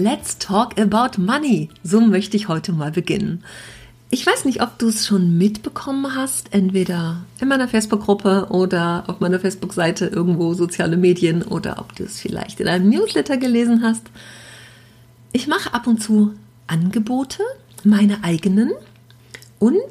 Let's talk about money. So möchte ich heute mal beginnen. Ich weiß nicht, ob du es schon mitbekommen hast, entweder in meiner Facebook-Gruppe oder auf meiner Facebook-Seite irgendwo soziale Medien oder ob du es vielleicht in einem Newsletter gelesen hast. Ich mache ab und zu Angebote, meine eigenen und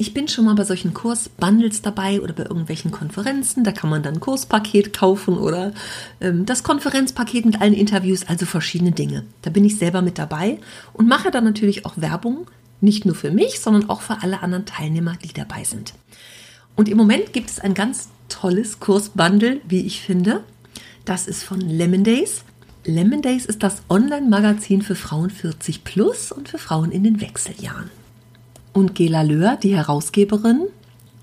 ich bin schon mal bei solchen Kursbundles dabei oder bei irgendwelchen Konferenzen. Da kann man dann ein Kurspaket kaufen oder ähm, das Konferenzpaket mit allen Interviews, also verschiedene Dinge. Da bin ich selber mit dabei und mache dann natürlich auch Werbung, nicht nur für mich, sondern auch für alle anderen Teilnehmer, die dabei sind. Und im Moment gibt es ein ganz tolles Kursbundle, wie ich finde. Das ist von Lemon Days. Lemon Days ist das Online-Magazin für Frauen 40 plus und für Frauen in den Wechseljahren. Und Gela Löhr, die Herausgeberin,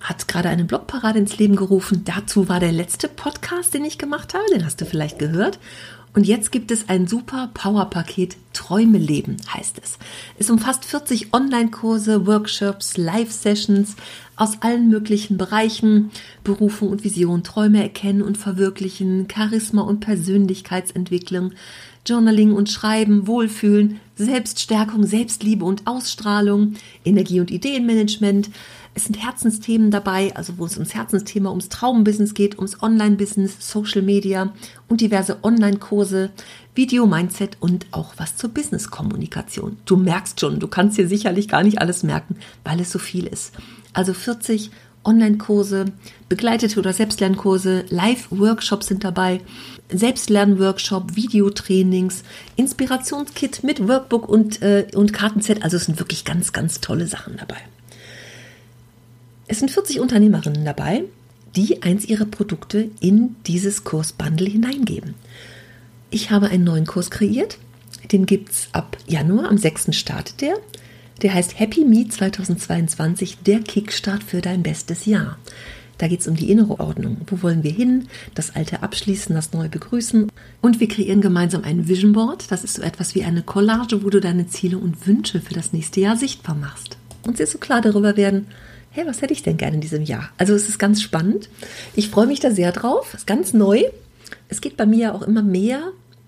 hat gerade eine Blogparade ins Leben gerufen. Dazu war der letzte Podcast, den ich gemacht habe, den hast du vielleicht gehört. Und jetzt gibt es ein super Powerpaket Träume leben, heißt es. Es umfasst 40 Online-Kurse, Workshops, Live-Sessions aus allen möglichen Bereichen. Berufung und Vision, Träume erkennen und verwirklichen, Charisma und Persönlichkeitsentwicklung, Journaling und Schreiben, Wohlfühlen, Selbststärkung, Selbstliebe und Ausstrahlung, Energie- und Ideenmanagement. Es sind Herzensthemen dabei, also wo es ums Herzensthema, ums Traumbusiness geht, ums Online-Business, Social Media und diverse Online-Kurse, Video-Mindset und auch was zur Business-Kommunikation. Du merkst schon, du kannst dir sicherlich gar nicht alles merken, weil es so viel ist. Also 40 Online-Kurse, begleitete oder Selbstlernkurse, Live-Workshops sind dabei, Selbstlernworkshop, Videotrainings, Inspirationskit mit Workbook und, äh, und Kartenset. Also es sind wirklich ganz, ganz tolle Sachen dabei. Es sind 40 Unternehmerinnen dabei, die eins ihrer Produkte in dieses Kursbundle hineingeben. Ich habe einen neuen Kurs kreiert. Den gibt es ab Januar, am 6. startet der. Der heißt Happy Me 2022, der Kickstart für dein bestes Jahr. Da geht es um die innere Ordnung. Wo wollen wir hin? Das Alte abschließen, das Neue begrüßen. Und wir kreieren gemeinsam ein Vision Board. Das ist so etwas wie eine Collage, wo du deine Ziele und Wünsche für das nächste Jahr sichtbar machst. Und sie so klar darüber werden, hey, was hätte ich denn gerne in diesem Jahr? Also es ist ganz spannend. Ich freue mich da sehr drauf. Es ist ganz neu. Es geht bei mir ja auch immer mehr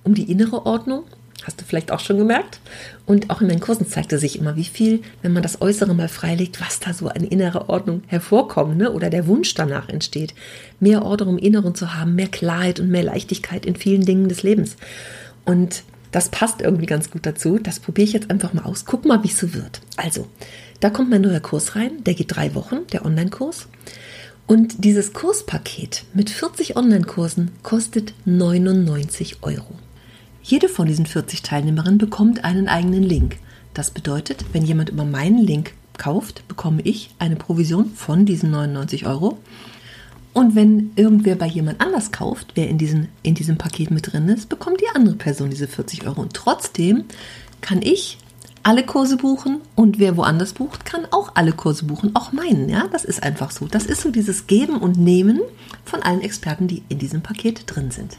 um die innere Ordnung. Hast du vielleicht auch schon gemerkt? Und auch in meinen Kursen zeigte sich immer, wie viel, wenn man das Äußere mal freilegt, was da so eine innere Ordnung hervorkommt ne? oder der Wunsch danach entsteht. Mehr Ordnung im Inneren zu haben, mehr Klarheit und mehr Leichtigkeit in vielen Dingen des Lebens. Und das passt irgendwie ganz gut dazu. Das probiere ich jetzt einfach mal aus. Guck mal, wie es so wird. Also, da kommt mein neuer Kurs rein. Der geht drei Wochen, der Online-Kurs. Und dieses Kurspaket mit 40 Online-Kursen kostet 99 Euro. Jede von diesen 40 Teilnehmerinnen bekommt einen eigenen Link. Das bedeutet, wenn jemand über meinen Link kauft, bekomme ich eine Provision von diesen 99 Euro. Und wenn irgendwer bei jemand anders kauft, wer in, diesen, in diesem Paket mit drin ist, bekommt die andere Person diese 40 Euro. Und trotzdem kann ich alle Kurse buchen und wer woanders bucht, kann auch alle Kurse buchen, auch meinen. Ja, das ist einfach so. Das ist so dieses Geben und Nehmen von allen Experten, die in diesem Paket drin sind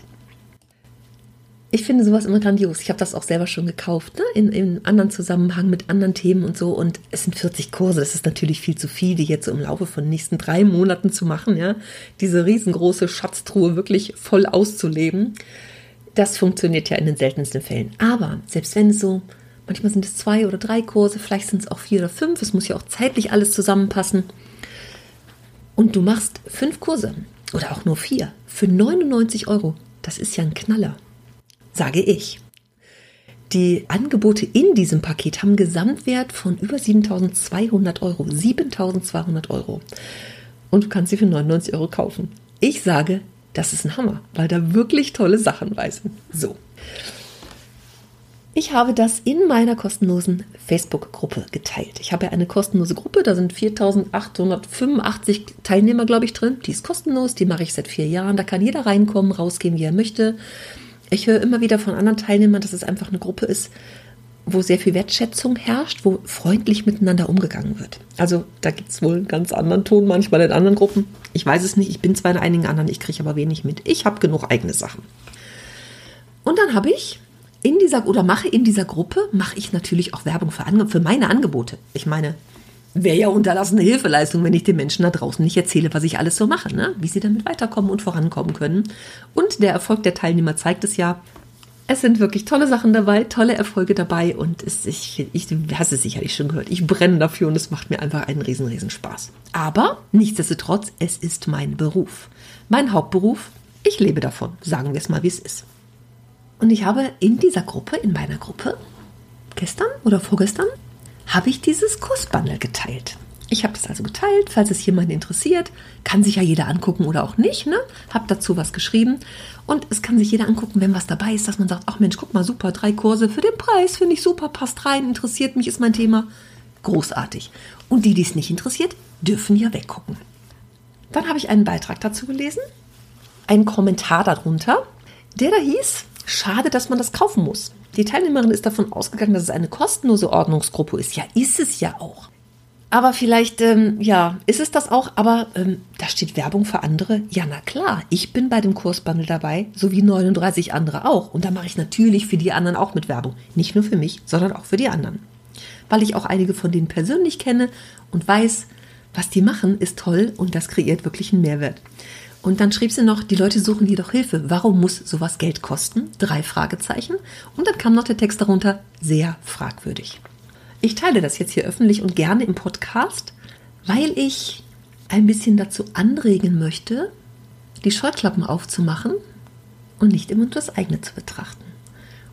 ich finde sowas immer grandios. Ich habe das auch selber schon gekauft, ne? in, in anderen Zusammenhang mit anderen Themen und so. Und es sind 40 Kurse. Das ist natürlich viel zu viel, die jetzt im Laufe von nächsten drei Monaten zu machen. Ja, diese riesengroße Schatztruhe wirklich voll auszuleben. Das funktioniert ja in den seltensten Fällen. Aber selbst wenn es so, manchmal sind es zwei oder drei Kurse, vielleicht sind es auch vier oder fünf. Es muss ja auch zeitlich alles zusammenpassen. Und du machst fünf Kurse oder auch nur vier für 99 Euro. Das ist ja ein Knaller sage ich. Die Angebote in diesem Paket haben einen Gesamtwert von über 7200 Euro. 7200 Euro. Und du kannst sie für 99 Euro kaufen. Ich sage, das ist ein Hammer, weil da wirklich tolle Sachen bei. So. Ich habe das in meiner kostenlosen Facebook-Gruppe geteilt. Ich habe ja eine kostenlose Gruppe, da sind 4885 Teilnehmer, glaube ich, drin. Die ist kostenlos, die mache ich seit vier Jahren. Da kann jeder reinkommen, rausgehen, wie er möchte. Ich höre immer wieder von anderen Teilnehmern, dass es einfach eine Gruppe ist, wo sehr viel Wertschätzung herrscht, wo freundlich miteinander umgegangen wird. Also da gibt es wohl einen ganz anderen Ton manchmal in anderen Gruppen. Ich weiß es nicht, ich bin zwar in einigen anderen, ich kriege aber wenig mit. Ich habe genug eigene Sachen. Und dann habe ich in dieser oder mache in dieser Gruppe, mache ich natürlich auch Werbung für, für meine Angebote. Ich meine, wäre ja unterlassene Hilfeleistung, wenn ich den Menschen da draußen nicht erzähle, was ich alles so mache, ne? wie sie damit weiterkommen und vorankommen können. Und der Erfolg der Teilnehmer zeigt es ja. Es sind wirklich tolle Sachen dabei, tolle Erfolge dabei und es, ich, ich hast es sicherlich schon gehört. Ich brenne dafür und es macht mir einfach einen riesen, riesen Spaß. Aber nichtsdestotrotz, es ist mein Beruf. Mein Hauptberuf. Ich lebe davon. Sagen wir es mal, wie es ist. Und ich habe in dieser Gruppe, in meiner Gruppe, gestern oder vorgestern, habe ich dieses Kursbundle geteilt. Ich habe das also geteilt, falls es jemanden interessiert. Kann sich ja jeder angucken oder auch nicht. Ne? Habe dazu was geschrieben. Und es kann sich jeder angucken, wenn was dabei ist, dass man sagt, ach Mensch, guck mal, super, drei Kurse für den Preis, finde ich super, passt rein, interessiert mich, ist mein Thema. Großartig. Und die, die es nicht interessiert, dürfen ja weggucken. Dann habe ich einen Beitrag dazu gelesen, einen Kommentar darunter, der da hieß, Schade, dass man das kaufen muss. Die Teilnehmerin ist davon ausgegangen, dass es eine kostenlose Ordnungsgruppe ist. Ja, ist es ja auch. Aber vielleicht, ähm, ja, ist es das auch, aber ähm, da steht Werbung für andere. Ja, na klar, ich bin bei dem Kursbundle dabei, so wie 39 andere auch. Und da mache ich natürlich für die anderen auch mit Werbung. Nicht nur für mich, sondern auch für die anderen. Weil ich auch einige von denen persönlich kenne und weiß, was die machen, ist toll und das kreiert wirklich einen Mehrwert. Und dann schrieb sie noch, die Leute suchen jedoch Hilfe. Warum muss sowas Geld kosten? Drei Fragezeichen. Und dann kam noch der Text darunter, sehr fragwürdig. Ich teile das jetzt hier öffentlich und gerne im Podcast, weil ich ein bisschen dazu anregen möchte, die Scheuklappen aufzumachen und nicht immer nur das eigene zu betrachten.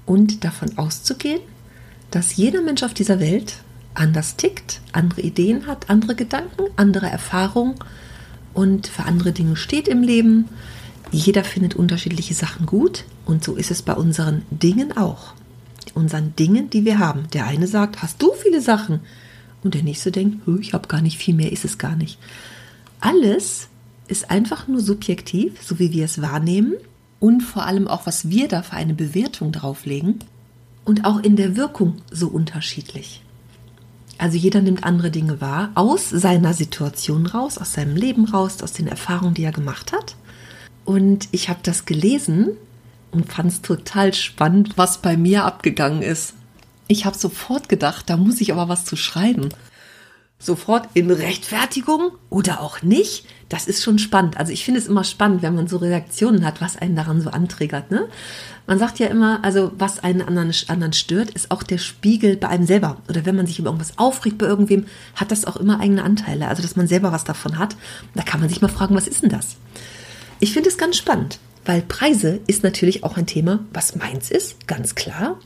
Und davon auszugehen, dass jeder Mensch auf dieser Welt anders tickt, andere Ideen hat, andere Gedanken, andere Erfahrungen und für andere Dinge steht im Leben. Jeder findet unterschiedliche Sachen gut und so ist es bei unseren Dingen auch. Unseren Dingen, die wir haben. Der eine sagt, hast du viele Sachen? Und der nächste denkt, ich habe gar nicht viel mehr, ist es gar nicht. Alles ist einfach nur subjektiv, so wie wir es wahrnehmen und vor allem auch, was wir da für eine Bewertung drauflegen und auch in der Wirkung so unterschiedlich. Also jeder nimmt andere Dinge wahr, aus seiner Situation raus, aus seinem Leben raus, aus den Erfahrungen, die er gemacht hat. Und ich habe das gelesen und fand es total spannend, was bei mir abgegangen ist. Ich habe sofort gedacht, da muss ich aber was zu schreiben. Sofort in Rechtfertigung oder auch nicht. Das ist schon spannend. Also ich finde es immer spannend, wenn man so Reaktionen hat, was einen daran so anträgert. Ne? Man sagt ja immer, also was einen anderen, anderen stört, ist auch der Spiegel bei einem selber. Oder wenn man sich über irgendwas aufregt bei irgendwem, hat das auch immer eigene Anteile. Also dass man selber was davon hat. Da kann man sich mal fragen, was ist denn das? Ich finde es ganz spannend, weil Preise ist natürlich auch ein Thema, was meins ist, ganz klar.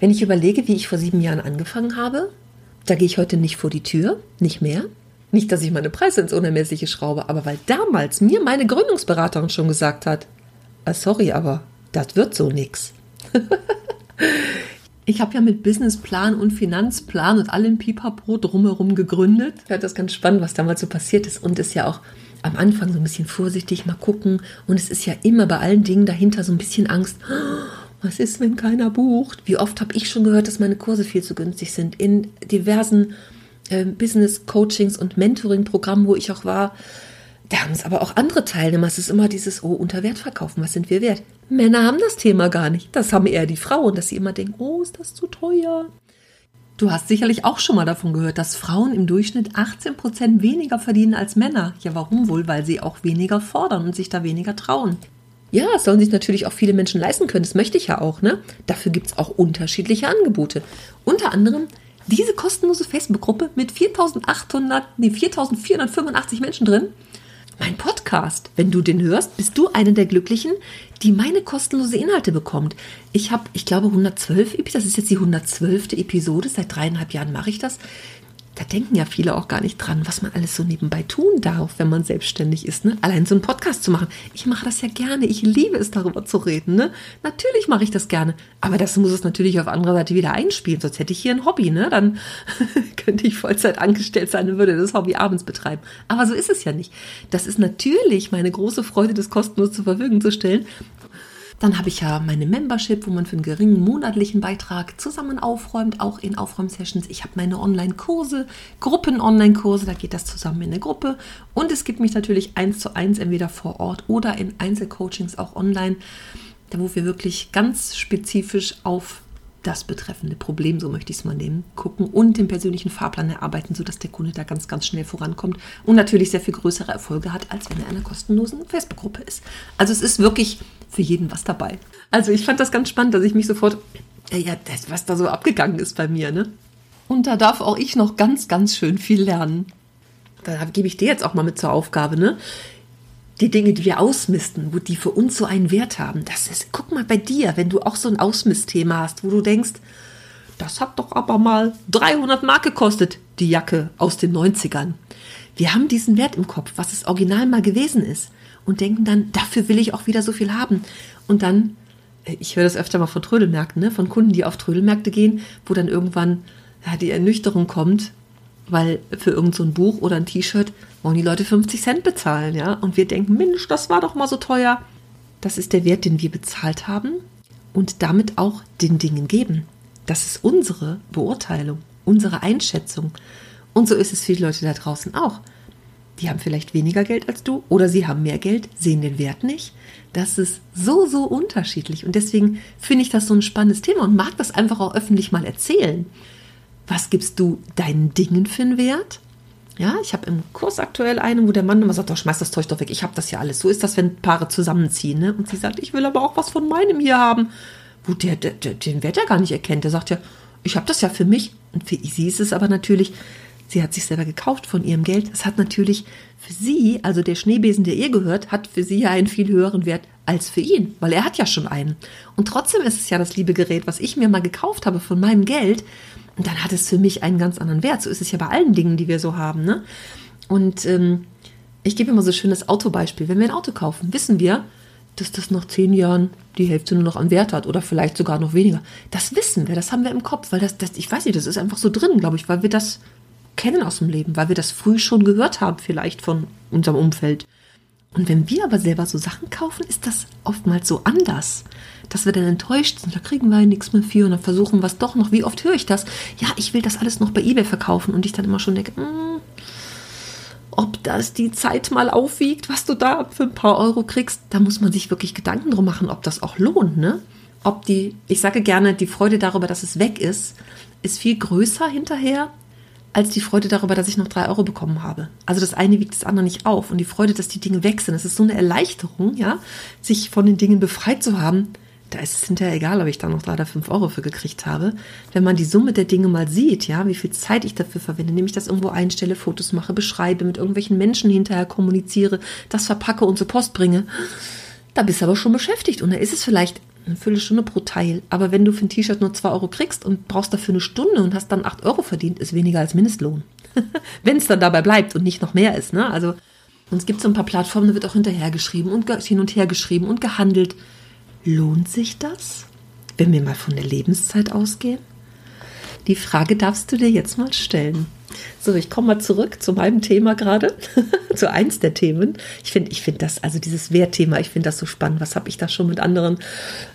Wenn ich überlege, wie ich vor sieben Jahren angefangen habe, da gehe ich heute nicht vor die Tür, nicht mehr. Nicht, dass ich meine Preise ins Unermessliche schraube, aber weil damals mir meine Gründungsberaterin schon gesagt hat, ah, sorry, aber das wird so nix. ich habe ja mit Businessplan und Finanzplan und allem Pipapo drumherum gegründet. Ich fand das ganz spannend, was damals so passiert ist und ist ja auch am Anfang so ein bisschen vorsichtig mal gucken und es ist ja immer bei allen Dingen dahinter so ein bisschen Angst. Was ist, wenn keiner bucht? Wie oft habe ich schon gehört, dass meine Kurse viel zu günstig sind? In diversen äh, Business-Coachings und Mentoring-Programmen, wo ich auch war, da haben es aber auch andere Teilnehmer. Es ist immer dieses, oh, unter Wert verkaufen, was sind wir wert? Männer haben das Thema gar nicht. Das haben eher die Frauen, dass sie immer denken, oh, ist das zu teuer? Du hast sicherlich auch schon mal davon gehört, dass Frauen im Durchschnitt 18 Prozent weniger verdienen als Männer. Ja, warum wohl? Weil sie auch weniger fordern und sich da weniger trauen. Ja, es sollen sich natürlich auch viele Menschen leisten können. Das möchte ich ja auch. Ne? Dafür gibt es auch unterschiedliche Angebote. Unter anderem diese kostenlose Facebook-Gruppe mit 4800, nee, 4485 Menschen drin mein Podcast. Wenn du den hörst, bist du eine der Glücklichen, die meine kostenlose Inhalte bekommt. Ich habe, ich glaube, 112, das ist jetzt die 112. Episode, seit dreieinhalb Jahren mache ich das da denken ja viele auch gar nicht dran, was man alles so nebenbei tun darf, wenn man selbstständig ist. Ne? Allein so einen Podcast zu machen. Ich mache das ja gerne. Ich liebe es, darüber zu reden. Ne? Natürlich mache ich das gerne. Aber das muss es natürlich auf anderer Seite wieder einspielen. Sonst hätte ich hier ein Hobby. Ne? Dann könnte ich Vollzeit angestellt sein und würde das Hobby abends betreiben. Aber so ist es ja nicht. Das ist natürlich meine große Freude, das kostenlos zur Verfügung zu stellen. Dann habe ich ja meine Membership, wo man für einen geringen monatlichen Beitrag zusammen aufräumt, auch in Aufräumsessions. Ich habe meine Online-Kurse, Gruppen-Online-Kurse, da geht das zusammen in eine Gruppe. Und es gibt mich natürlich eins zu eins, entweder vor Ort oder in Einzelcoachings auch online, da wo wir wirklich ganz spezifisch auf das betreffende Problem, so möchte ich es mal nehmen, gucken und den persönlichen Fahrplan erarbeiten, sodass der Kunde da ganz, ganz schnell vorankommt und natürlich sehr viel größere Erfolge hat, als wenn er in einer kostenlosen Facebook-Gruppe ist. Also es ist wirklich für jeden was dabei. Also ich fand das ganz spannend, dass ich mich sofort, äh, ja, das, was da so abgegangen ist bei mir, ne? Und da darf auch ich noch ganz, ganz schön viel lernen. Da gebe ich dir jetzt auch mal mit zur Aufgabe, ne? Die Dinge, die wir ausmisten, wo die für uns so einen Wert haben, das ist, guck mal bei dir, wenn du auch so ein Ausmistthema hast, wo du denkst, das hat doch aber mal 300 Mark gekostet, die Jacke aus den 90ern. Wir haben diesen Wert im Kopf, was es original mal gewesen ist und denken dann, dafür will ich auch wieder so viel haben. Und dann, äh, ich höre das öfter mal von Trödelmärkten, ne? von Kunden, die auf Trödelmärkte gehen, wo dann irgendwann ja, die Ernüchterung kommt, weil für irgendein so Buch oder ein T-Shirt wollen die Leute 50 Cent bezahlen, ja. Und wir denken, Mensch, das war doch mal so teuer. Das ist der Wert, den wir bezahlt haben und damit auch den Dingen geben. Das ist unsere Beurteilung, unsere Einschätzung. Und so ist es für die Leute da draußen auch. Die haben vielleicht weniger Geld als du oder sie haben mehr Geld, sehen den Wert nicht. Das ist so, so unterschiedlich. Und deswegen finde ich das so ein spannendes Thema und mag das einfach auch öffentlich mal erzählen was gibst du deinen Dingen für einen Wert? Ja, ich habe im Kurs aktuell eine, wo der Mann immer sagt, doch, schmeiß das Zeug doch weg, ich habe das ja alles. So ist das, wenn Paare zusammenziehen. Ne? Und sie sagt, ich will aber auch was von meinem hier haben. Wo der, der, der den Wert ja gar nicht erkennt. Der sagt ja, ich habe das ja für mich. Und für sie ist es aber natürlich, sie hat sich selber gekauft von ihrem Geld. Das hat natürlich für sie, also der Schneebesen, der ihr gehört, hat für sie ja einen viel höheren Wert als für ihn, weil er hat ja schon einen. Und trotzdem ist es ja das liebe Gerät, was ich mir mal gekauft habe von meinem Geld. Und dann hat es für mich einen ganz anderen Wert. So ist es ja bei allen Dingen, die wir so haben. Ne? Und ähm, ich gebe immer so schön das Autobeispiel. Wenn wir ein Auto kaufen, wissen wir, dass das nach zehn Jahren die Hälfte nur noch an Wert hat oder vielleicht sogar noch weniger. Das wissen wir, das haben wir im Kopf, weil das, das ich weiß nicht, das ist einfach so drin, glaube ich, weil wir das kennen aus dem Leben, weil wir das früh schon gehört haben, vielleicht von unserem Umfeld. Und wenn wir aber selber so Sachen kaufen, ist das oftmals so anders, dass wir dann enttäuscht sind, da kriegen wir nichts mehr für und dann versuchen wir es doch noch. Wie oft höre ich das? Ja, ich will das alles noch bei eBay verkaufen und ich dann immer schon denke, mm, ob das die Zeit mal aufwiegt, was du da für ein paar Euro kriegst, da muss man sich wirklich Gedanken drum machen, ob das auch lohnt, ne? Ob die, ich sage gerne, die Freude darüber, dass es weg ist, ist viel größer hinterher, als die Freude darüber, dass ich noch drei Euro bekommen habe. Also das eine wiegt das andere nicht auf. Und die Freude, dass die Dinge weg sind, das ist so eine Erleichterung, ja, sich von den Dingen befreit zu haben. Da ist es hinterher egal, ob ich da noch drei oder fünf Euro für gekriegt habe. Wenn man die Summe der Dinge mal sieht, ja, wie viel Zeit ich dafür verwende, nämlich das irgendwo einstelle, Fotos mache, beschreibe, mit irgendwelchen Menschen hinterher kommuniziere, das verpacke und zur Post bringe, da bist du aber schon beschäftigt. Und da ist es vielleicht eine Viertelstunde pro Teil. Aber wenn du für ein T-Shirt nur 2 Euro kriegst und brauchst dafür eine Stunde und hast dann 8 Euro verdient, ist weniger als Mindestlohn. wenn es dann dabei bleibt und nicht noch mehr ist. Ne? Also, und es gibt so ein paar Plattformen, da wird auch hinterher geschrieben und hin und her geschrieben und gehandelt. Lohnt sich das, wenn wir mal von der Lebenszeit ausgehen? Die Frage darfst du dir jetzt mal stellen. So, ich komme mal zurück zu meinem Thema gerade, zu eins der Themen. Ich finde, ich finde das, also dieses Wertthema, ich finde das so spannend. Was habe ich da schon mit anderen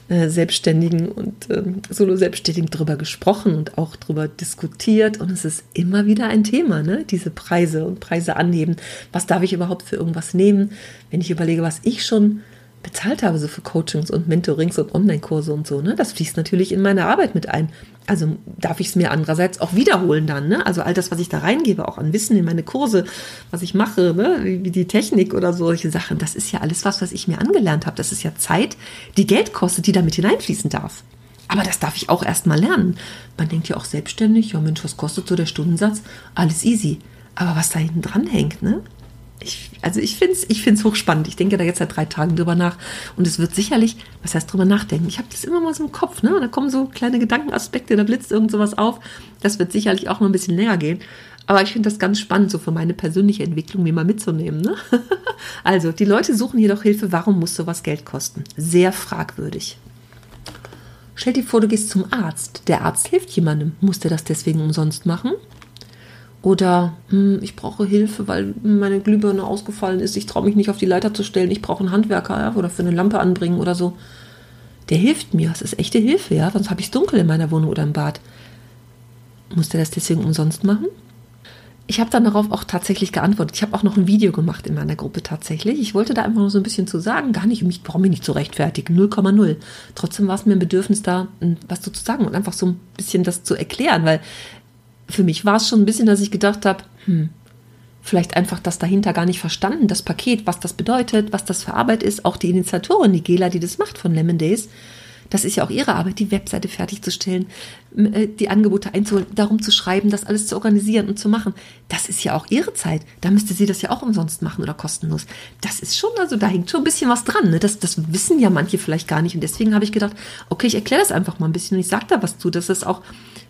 äh, Selbstständigen und äh, Solo-Selbstständigen drüber gesprochen und auch drüber diskutiert? Und es ist immer wieder ein Thema, ne? Diese Preise und Preise anheben. Was darf ich überhaupt für irgendwas nehmen? Wenn ich überlege, was ich schon bezahlt habe, so für Coachings und Mentorings und Online-Kurse und so, ne? Das fließt natürlich in meine Arbeit mit ein. Also darf ich es mir andererseits auch wiederholen dann, ne? Also all das, was ich da reingebe, auch an Wissen in meine Kurse, was ich mache, ne? Wie die Technik oder solche Sachen, das ist ja alles was, was ich mir angelernt habe. Das ist ja Zeit, die Geld kostet, die damit hineinfließen darf. Aber das darf ich auch erst mal lernen. Man denkt ja auch selbstständig, ja Mensch, was kostet so der Stundensatz? Alles easy. Aber was da hinten dran hängt, ne? Ich, also ich finde es ich find's hochspannend. Ich denke da jetzt seit drei Tagen drüber nach. Und es wird sicherlich, was heißt drüber nachdenken? Ich habe das immer mal so im Kopf, ne? Und da kommen so kleine Gedankenaspekte, da blitzt irgend sowas auf. Das wird sicherlich auch noch ein bisschen länger gehen. Aber ich finde das ganz spannend, so für meine persönliche Entwicklung mir mal mitzunehmen. Ne? Also, die Leute suchen jedoch Hilfe. Warum muss sowas Geld kosten? Sehr fragwürdig. Stell dir vor, du gehst zum Arzt. Der Arzt hilft jemandem. Muss der das deswegen umsonst machen? Oder hm, ich brauche Hilfe, weil meine Glühbirne ausgefallen ist. Ich traue mich nicht auf die Leiter zu stellen. Ich brauche einen Handwerker ja, oder für eine Lampe anbringen oder so. der hilft mir. Das ist echte Hilfe, ja. Sonst habe ich es dunkel in meiner Wohnung oder im Bad. Muss der das deswegen umsonst machen? Ich habe dann darauf auch tatsächlich geantwortet. Ich habe auch noch ein Video gemacht in meiner Gruppe tatsächlich. Ich wollte da einfach noch so ein bisschen zu sagen, gar nicht, ich brauche mich nicht zu rechtfertigen, 0,0. Trotzdem war es mir ein Bedürfnis da, was zu sagen und einfach so ein bisschen das zu erklären, weil für mich war es schon ein bisschen, dass ich gedacht habe, hm, vielleicht einfach das dahinter gar nicht verstanden, das Paket, was das bedeutet, was das für Arbeit ist. Auch die Initiatorin, die Gela, die das macht von Lemon Days, das ist ja auch ihre Arbeit, die Webseite fertigzustellen, äh, die Angebote einzuholen, darum zu schreiben, das alles zu organisieren und zu machen. Das ist ja auch ihre Zeit. Da müsste sie das ja auch umsonst machen oder kostenlos. Das ist schon, also da hängt schon ein bisschen was dran. Ne? Das, das wissen ja manche vielleicht gar nicht. Und deswegen habe ich gedacht, okay, ich erkläre das einfach mal ein bisschen und ich sage da was zu, dass es auch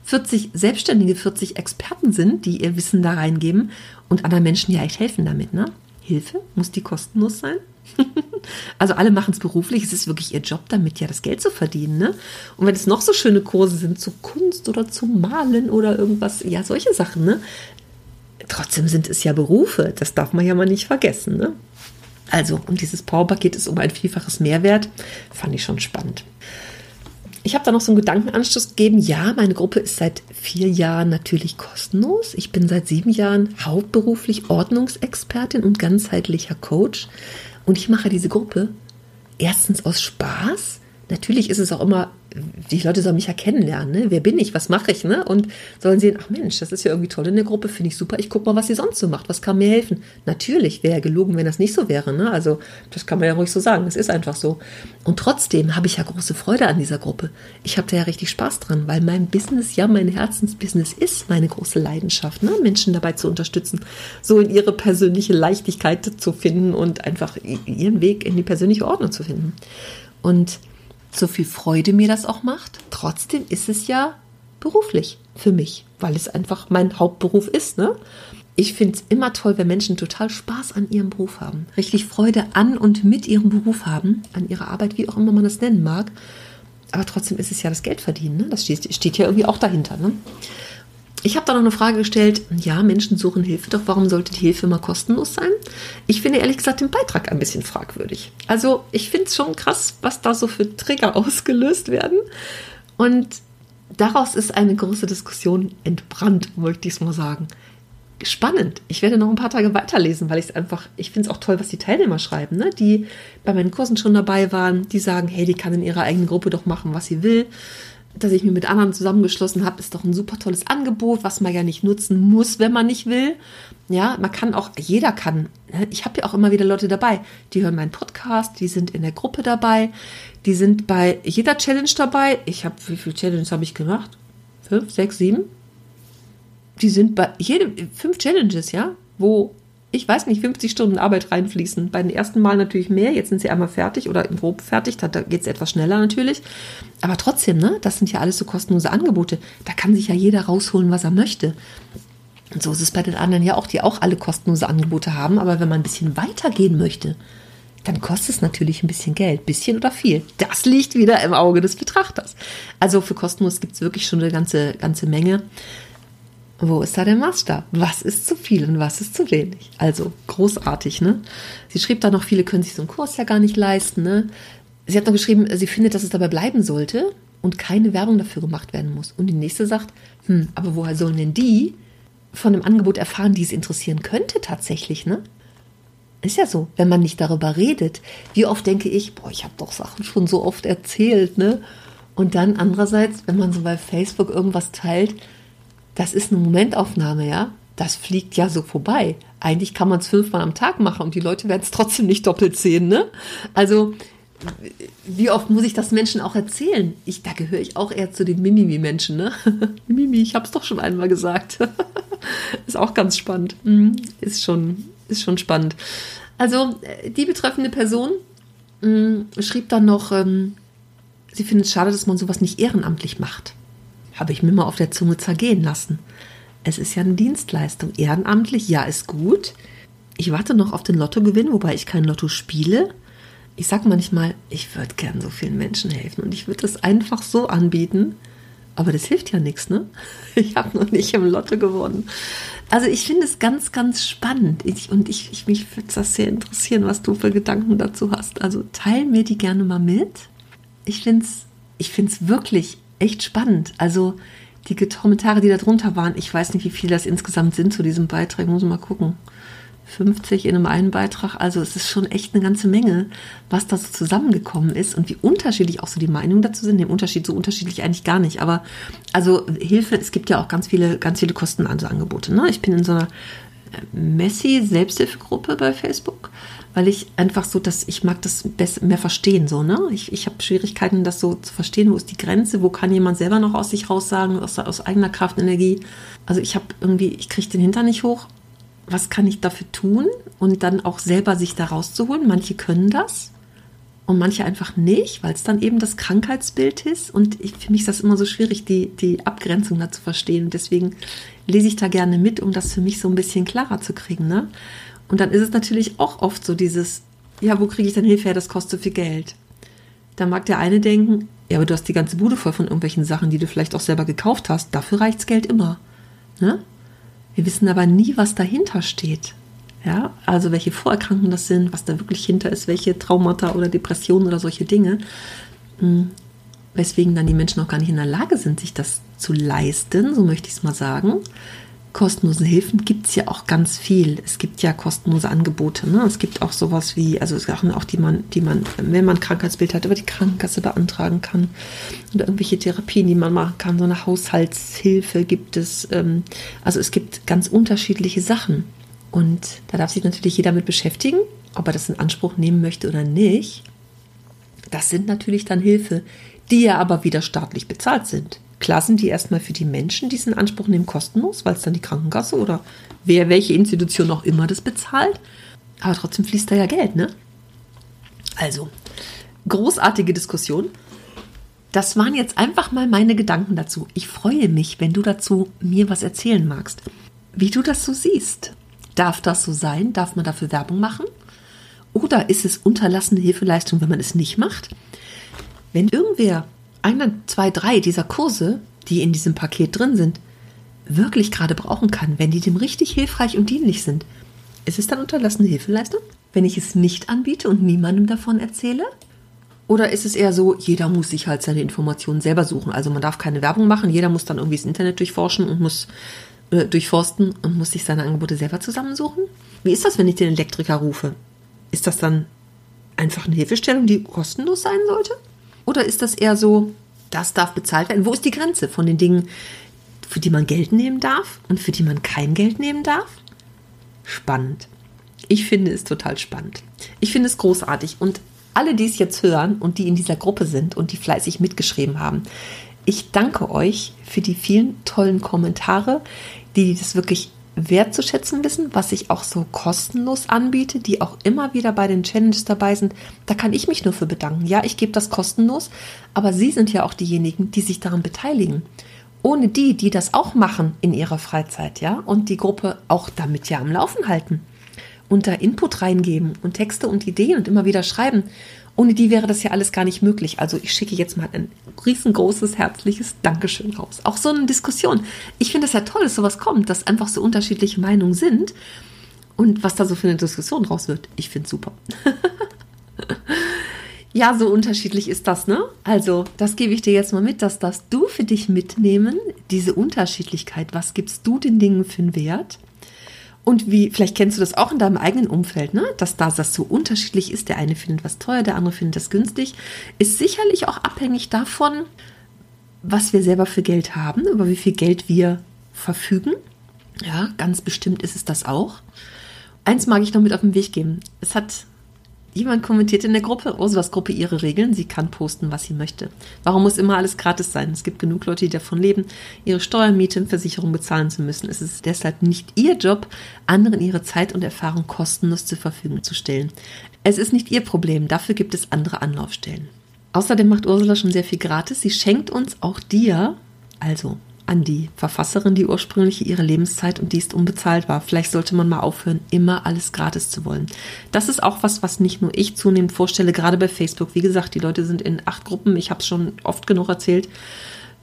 40 Selbstständige, 40 Experten sind, die ihr Wissen da reingeben und anderen Menschen ja echt helfen damit. Ne? Hilfe, muss die kostenlos sein? also alle machen es beruflich, es ist wirklich ihr Job, damit ja das Geld zu verdienen. Ne? Und wenn es noch so schöne Kurse sind zu Kunst oder zu Malen oder irgendwas, ja, solche Sachen, ne? Trotzdem sind es ja Berufe, das darf man ja mal nicht vergessen. Ne? Also, und dieses Powerpaket ist um ein Vielfaches Mehrwert, fand ich schon spannend. Ich habe da noch so einen Gedankenanschluss gegeben. Ja, meine Gruppe ist seit vier Jahren natürlich kostenlos. Ich bin seit sieben Jahren hauptberuflich Ordnungsexpertin und ganzheitlicher Coach. Und ich mache diese Gruppe erstens aus Spaß. Natürlich ist es auch immer die Leute sollen mich ja kennenlernen. Ne? Wer bin ich? Was mache ich? Ne? Und sollen sehen, ach Mensch, das ist ja irgendwie toll in der Gruppe, finde ich super. Ich gucke mal, was sie sonst so macht. Was kann mir helfen? Natürlich wäre ja gelogen, wenn das nicht so wäre. Ne? Also, das kann man ja ruhig so sagen. Es ist einfach so. Und trotzdem habe ich ja große Freude an dieser Gruppe. Ich habe da ja richtig Spaß dran, weil mein Business ja mein Herzensbusiness ist, meine große Leidenschaft, ne? Menschen dabei zu unterstützen, so in ihre persönliche Leichtigkeit zu finden und einfach ihren Weg in die persönliche Ordnung zu finden. Und so viel Freude mir das auch macht, trotzdem ist es ja beruflich für mich, weil es einfach mein Hauptberuf ist. Ne? Ich finde es immer toll, wenn Menschen total Spaß an ihrem Beruf haben, richtig Freude an und mit ihrem Beruf haben, an ihrer Arbeit, wie auch immer man das nennen mag. Aber trotzdem ist es ja das Geldverdienen. Ne? Das steht, steht ja irgendwie auch dahinter. Ne? Ich habe da noch eine Frage gestellt. Ja, Menschen suchen Hilfe, doch warum sollte die Hilfe immer kostenlos sein? Ich finde ehrlich gesagt den Beitrag ein bisschen fragwürdig. Also ich finde es schon krass, was da so für Trigger ausgelöst werden. Und daraus ist eine große Diskussion entbrannt, wollte ich es mal sagen. Spannend. Ich werde noch ein paar Tage weiterlesen, weil ich es einfach, ich finde es auch toll, was die Teilnehmer schreiben, ne? die bei meinen Kursen schon dabei waren, die sagen, hey, die kann in ihrer eigenen Gruppe doch machen, was sie will dass ich mich mit anderen zusammengeschlossen habe, ist doch ein super tolles Angebot, was man ja nicht nutzen muss, wenn man nicht will. Ja, man kann auch, jeder kann. Ich habe ja auch immer wieder Leute dabei, die hören meinen Podcast, die sind in der Gruppe dabei, die sind bei jeder Challenge dabei. Ich habe, wie viele Challenges habe ich gemacht? Fünf, sechs, sieben? Die sind bei jedem, fünf Challenges, ja, wo ich weiß nicht, 50 Stunden Arbeit reinfließen. Bei den ersten Mal natürlich mehr, jetzt sind sie einmal fertig oder grob fertig, da, geht es etwas schneller natürlich. Aber trotzdem, ne, das sind ja alles so kostenlose Angebote. Da kann sich ja jeder rausholen, was er möchte. Und so ist es bei den anderen ja auch, die auch alle kostenlose Angebote haben. Aber wenn man ein bisschen weitergehen möchte, dann kostet es natürlich ein bisschen Geld. Bisschen oder viel. Das liegt wieder im Auge des Betrachters. Also für kostenlos gibt es wirklich schon eine ganze, ganze Menge. Wo ist da der Maßstab? Was ist zu viel und was ist zu wenig? Also großartig, ne? Sie schrieb da noch, viele können sich so einen Kurs ja gar nicht leisten, ne? Sie hat noch geschrieben, sie findet, dass es dabei bleiben sollte und keine Werbung dafür gemacht werden muss. Und die nächste sagt, hm, aber woher sollen denn die von einem Angebot erfahren, die es interessieren könnte tatsächlich, ne? Ist ja so, wenn man nicht darüber redet. Wie oft denke ich, boah, ich habe doch Sachen schon so oft erzählt, ne? Und dann andererseits, wenn man so bei Facebook irgendwas teilt, das ist eine Momentaufnahme, ja. Das fliegt ja so vorbei. Eigentlich kann man es fünfmal am Tag machen und die Leute werden es trotzdem nicht doppelt sehen, ne? Also, wie oft muss ich das Menschen auch erzählen? Ich, da gehöre ich auch eher zu den Mimimi-Menschen, ne? Mimimi, ich habe es doch schon einmal gesagt. ist auch ganz spannend. Mhm. Ist schon, ist schon spannend. Also, äh, die betreffende Person mh, schrieb dann noch, ähm, sie findet es schade, dass man sowas nicht ehrenamtlich macht habe ich mir mal auf der Zunge zergehen lassen. Es ist ja eine Dienstleistung. Ehrenamtlich, ja, ist gut. Ich warte noch auf den Lottogewinn, wobei ich kein Lotto spiele. Ich sage manchmal, ich würde gern so vielen Menschen helfen und ich würde es einfach so anbieten. Aber das hilft ja nichts, ne? Ich habe noch nicht im Lotto gewonnen. Also ich finde es ganz, ganz spannend. Ich, und ich, ich mich würde das sehr interessieren, was du für Gedanken dazu hast. Also teil mir die gerne mal mit ich finde es ich find's wirklich echt spannend. Also die Kommentare, die da drunter waren, ich weiß nicht, wie viele das insgesamt sind zu diesem Beitrag, muss mal gucken. 50 in einem einen Beitrag. Also es ist schon echt eine ganze Menge, was da so zusammengekommen ist und wie unterschiedlich auch so die Meinungen dazu sind. Im Unterschied so unterschiedlich eigentlich gar nicht. Aber also Hilfe, es gibt ja auch ganz viele, ganz viele Kostenangebote. Ne? Ich bin in so einer Messi-Selbsthilfegruppe bei Facebook, weil ich einfach so, dass ich mag das mehr verstehen. So, ne? Ich, ich habe Schwierigkeiten, das so zu verstehen. Wo ist die Grenze? Wo kann jemand selber noch aus sich raus sagen, aus, aus eigener Kraft, Energie? Also ich habe irgendwie, ich kriege den Hintern nicht hoch was kann ich dafür tun und dann auch selber sich da rauszuholen. Manche können das und manche einfach nicht, weil es dann eben das Krankheitsbild ist. Und ich, für mich ist das immer so schwierig, die, die Abgrenzung da zu verstehen. Deswegen lese ich da gerne mit, um das für mich so ein bisschen klarer zu kriegen. Ne? Und dann ist es natürlich auch oft so dieses, ja, wo kriege ich denn Hilfe her, das kostet so viel Geld. Da mag der eine denken, ja, aber du hast die ganze Bude voll von irgendwelchen Sachen, die du vielleicht auch selber gekauft hast. Dafür reicht's Geld immer. Ne? Wir wissen aber nie, was dahinter steht. Ja, also welche Vorerkrankungen das sind, was da wirklich hinter ist, welche Traumata oder Depressionen oder solche Dinge. Hm, weswegen dann die Menschen auch gar nicht in der Lage sind, sich das zu leisten, so möchte ich es mal sagen kostenlosen Hilfen gibt es ja auch ganz viel. Es gibt ja kostenlose Angebote. Ne? Es gibt auch sowas wie, also Sachen auch, die man, die man, wenn man ein Krankheitsbild hat, über die Krankenkasse beantragen kann. Oder irgendwelche Therapien, die man machen kann. So eine Haushaltshilfe gibt es. Ähm, also es gibt ganz unterschiedliche Sachen. Und da darf sich natürlich jeder mit beschäftigen, ob er das in Anspruch nehmen möchte oder nicht. Das sind natürlich dann Hilfe, die ja aber wieder staatlich bezahlt sind. Klar sind die erstmal für die Menschen, die es in Anspruch nehmen, kostenlos, weil es dann die Krankenkasse oder wer, welche Institution auch immer das bezahlt. Aber trotzdem fließt da ja Geld, ne? Also, großartige Diskussion. Das waren jetzt einfach mal meine Gedanken dazu. Ich freue mich, wenn du dazu mir was erzählen magst. Wie du das so siehst. Darf das so sein? Darf man dafür Werbung machen? Oder ist es unterlassene Hilfeleistung, wenn man es nicht macht? Wenn irgendwer einer, zwei, drei dieser Kurse, die in diesem Paket drin sind, wirklich gerade brauchen kann, wenn die dem richtig hilfreich und dienlich sind, ist es dann unterlassene Hilfeleistung? Wenn ich es nicht anbiete und niemandem davon erzähle? Oder ist es eher so, jeder muss sich halt seine Informationen selber suchen? Also man darf keine Werbung machen, jeder muss dann irgendwie das Internet durchforschen und muss äh, durchforsten und muss sich seine Angebote selber zusammensuchen? Wie ist das, wenn ich den Elektriker rufe? Ist das dann einfach eine Hilfestellung, die kostenlos sein sollte? Oder ist das eher so, das darf bezahlt werden? Wo ist die Grenze von den Dingen, für die man Geld nehmen darf und für die man kein Geld nehmen darf? Spannend. Ich finde es total spannend. Ich finde es großartig. Und alle, die es jetzt hören und die in dieser Gruppe sind und die fleißig mitgeschrieben haben, ich danke euch für die vielen tollen Kommentare, die das wirklich wertzuschätzen wissen, was ich auch so kostenlos anbiete, die auch immer wieder bei den Challenges dabei sind. Da kann ich mich nur für bedanken. Ja, ich gebe das kostenlos, aber Sie sind ja auch diejenigen, die sich daran beteiligen. Ohne die, die das auch machen in ihrer Freizeit, ja, und die Gruppe auch damit ja am Laufen halten und da Input reingeben und Texte und Ideen und immer wieder schreiben ohne die wäre das ja alles gar nicht möglich. Also ich schicke jetzt mal ein riesengroßes, herzliches Dankeschön raus. Auch so eine Diskussion. Ich finde es ja toll, dass sowas kommt, dass einfach so unterschiedliche Meinungen sind. Und was da so für eine Diskussion raus wird, ich finde es super. ja, so unterschiedlich ist das, ne? Also, das gebe ich dir jetzt mal mit, das darfst du für dich mitnehmen, diese Unterschiedlichkeit. Was gibst du den Dingen für einen Wert? Und wie, vielleicht kennst du das auch in deinem eigenen Umfeld, ne? dass da das so unterschiedlich ist. Der eine findet was teuer, der andere findet das günstig. Ist sicherlich auch abhängig davon, was wir selber für Geld haben, über wie viel Geld wir verfügen. Ja, ganz bestimmt ist es das auch. Eins mag ich noch mit auf den Weg geben. Es hat Jemand kommentiert in der Gruppe, Ursulas Gruppe ihre Regeln, sie kann posten, was sie möchte. Warum muss immer alles gratis sein? Es gibt genug Leute, die davon leben, ihre Steuern, Miete und Versicherung bezahlen zu müssen. Es ist deshalb nicht ihr Job, anderen ihre Zeit und Erfahrung kostenlos zur Verfügung zu stellen. Es ist nicht ihr Problem, dafür gibt es andere Anlaufstellen. Außerdem macht Ursula schon sehr viel gratis. Sie schenkt uns auch dir, also an die Verfasserin die ursprüngliche ihre Lebenszeit und die ist unbezahlt war. Vielleicht sollte man mal aufhören, immer alles gratis zu wollen. Das ist auch was, was nicht nur ich zunehmend vorstelle, gerade bei Facebook. Wie gesagt, die Leute sind in acht Gruppen, ich habe es schon oft genug erzählt,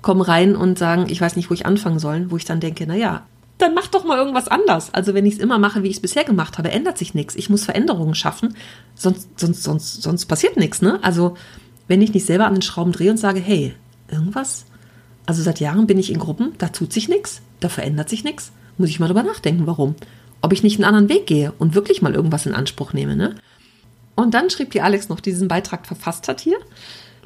kommen rein und sagen, ich weiß nicht, wo ich anfangen soll, wo ich dann denke, naja, dann mach doch mal irgendwas anders. Also wenn ich es immer mache, wie ich es bisher gemacht habe, ändert sich nichts. Ich muss Veränderungen schaffen, sonst, sonst, sonst, sonst passiert nichts. Ne? Also wenn ich nicht selber an den Schrauben drehe und sage, hey, irgendwas, also seit Jahren bin ich in Gruppen, da tut sich nichts, da verändert sich nichts, muss ich mal drüber nachdenken, warum. Ob ich nicht einen anderen Weg gehe und wirklich mal irgendwas in Anspruch nehme, ne? Und dann schrieb die Alex noch diesen Beitrag verfasst hat hier.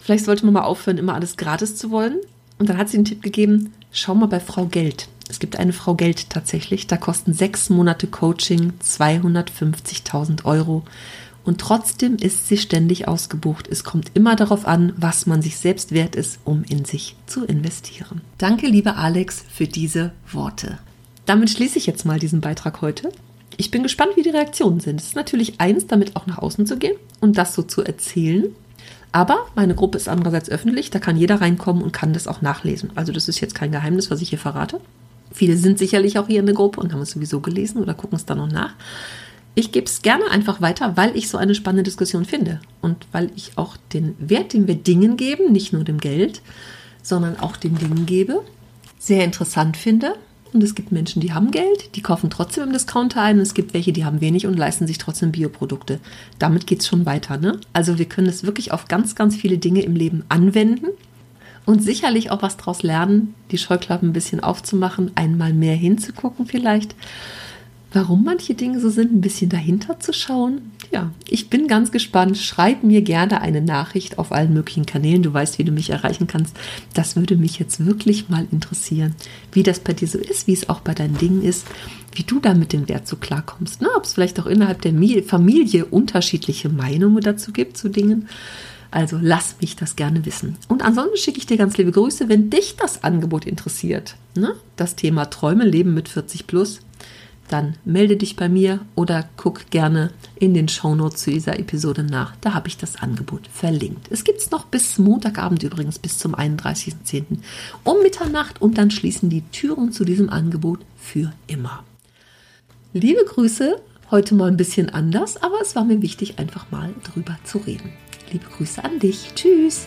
Vielleicht sollte man mal aufhören, immer alles gratis zu wollen. Und dann hat sie den Tipp gegeben, schau mal bei Frau Geld. Es gibt eine Frau Geld tatsächlich. Da kosten sechs Monate Coaching 250.000 Euro. Und trotzdem ist sie ständig ausgebucht. Es kommt immer darauf an, was man sich selbst wert ist, um in sich zu investieren. Danke, liebe Alex, für diese Worte. Damit schließe ich jetzt mal diesen Beitrag heute. Ich bin gespannt, wie die Reaktionen sind. Es ist natürlich eins, damit auch nach außen zu gehen und das so zu erzählen. Aber meine Gruppe ist andererseits öffentlich, da kann jeder reinkommen und kann das auch nachlesen. Also das ist jetzt kein Geheimnis, was ich hier verrate. Viele sind sicherlich auch hier in der Gruppe und haben es sowieso gelesen oder gucken es dann noch nach. Ich gebe es gerne einfach weiter, weil ich so eine spannende Diskussion finde und weil ich auch den Wert, den wir Dingen geben, nicht nur dem Geld, sondern auch den Dingen gebe, sehr interessant finde und es gibt Menschen, die haben Geld, die kaufen trotzdem im Discounter ein. Und es gibt welche, die haben wenig und leisten sich trotzdem Bioprodukte. Damit geht es schon weiter. Ne? Also wir können es wirklich auf ganz, ganz viele Dinge im Leben anwenden und sicherlich auch was daraus lernen, die Scheuklappen ein bisschen aufzumachen, einmal mehr hinzugucken vielleicht warum manche Dinge so sind, ein bisschen dahinter zu schauen. Ja, ich bin ganz gespannt. Schreib mir gerne eine Nachricht auf allen möglichen Kanälen. Du weißt, wie du mich erreichen kannst. Das würde mich jetzt wirklich mal interessieren, wie das bei dir so ist, wie es auch bei deinen Dingen ist, wie du da mit dem Wert so klarkommst. Ne? Ob es vielleicht auch innerhalb der Familie unterschiedliche Meinungen dazu gibt zu Dingen. Also lass mich das gerne wissen. Und ansonsten schicke ich dir ganz liebe Grüße, wenn dich das Angebot interessiert. Ne? Das Thema Träume, Leben mit 40 plus dann melde dich bei mir oder guck gerne in den Shownotes zu dieser Episode nach. Da habe ich das Angebot verlinkt. Es gibt es noch bis Montagabend übrigens, bis zum 31.10. um Mitternacht und dann schließen die Türen zu diesem Angebot für immer. Liebe Grüße, heute mal ein bisschen anders, aber es war mir wichtig, einfach mal drüber zu reden. Liebe Grüße an dich. Tschüss.